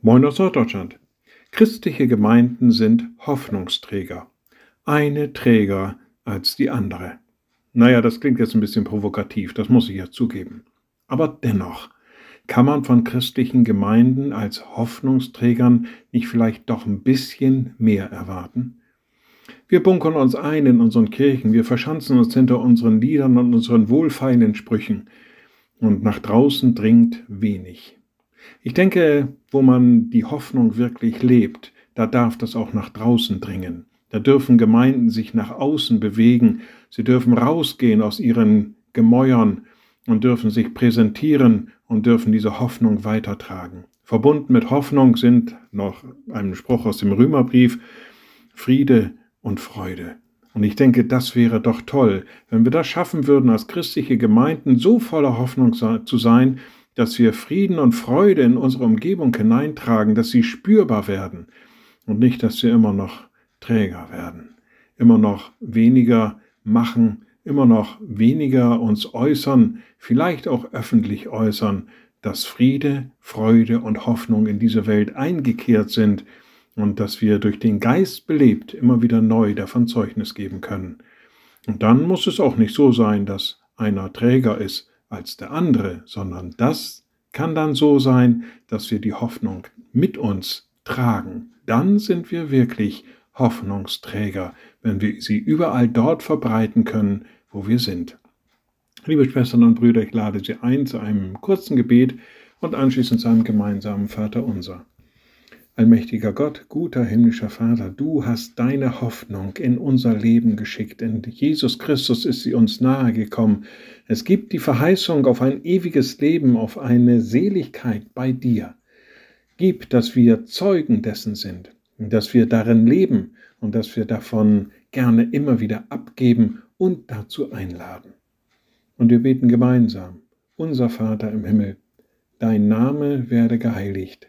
Moin aus Norddeutschland. Christliche Gemeinden sind Hoffnungsträger. Eine Träger als die andere. Naja, das klingt jetzt ein bisschen provokativ, das muss ich ja zugeben. Aber dennoch, kann man von christlichen Gemeinden als Hoffnungsträgern nicht vielleicht doch ein bisschen mehr erwarten? Wir bunkern uns ein in unseren Kirchen, wir verschanzen uns hinter unseren Liedern und unseren wohlfeilen Sprüchen, und nach draußen dringt wenig. Ich denke, wo man die Hoffnung wirklich lebt, da darf das auch nach draußen dringen. Da dürfen Gemeinden sich nach außen bewegen, sie dürfen rausgehen aus ihren Gemäuern und dürfen sich präsentieren und dürfen diese Hoffnung weitertragen. Verbunden mit Hoffnung sind noch ein Spruch aus dem Römerbrief Friede und Freude. Und ich denke, das wäre doch toll, wenn wir das schaffen würden, als christliche Gemeinden so voller Hoffnung zu sein, dass wir Frieden und Freude in unsere Umgebung hineintragen, dass sie spürbar werden und nicht, dass wir immer noch träger werden, immer noch weniger machen, immer noch weniger uns äußern, vielleicht auch öffentlich äußern, dass Friede, Freude und Hoffnung in diese Welt eingekehrt sind und dass wir durch den Geist belebt immer wieder neu davon Zeugnis geben können. Und dann muss es auch nicht so sein, dass einer träger ist als der andere, sondern das kann dann so sein, dass wir die Hoffnung mit uns tragen. Dann sind wir wirklich Hoffnungsträger, wenn wir sie überall dort verbreiten können, wo wir sind. Liebe Schwestern und Brüder, ich lade Sie ein zu einem kurzen Gebet und anschließend zu einem gemeinsamen Vater unser. Allmächtiger Gott, guter himmlischer Vater, du hast deine Hoffnung in unser Leben geschickt. In Jesus Christus ist sie uns nahegekommen. Es gibt die Verheißung auf ein ewiges Leben, auf eine Seligkeit bei dir. Gib, dass wir Zeugen dessen sind, dass wir darin leben und dass wir davon gerne immer wieder abgeben und dazu einladen. Und wir beten gemeinsam, unser Vater im Himmel, dein Name werde geheiligt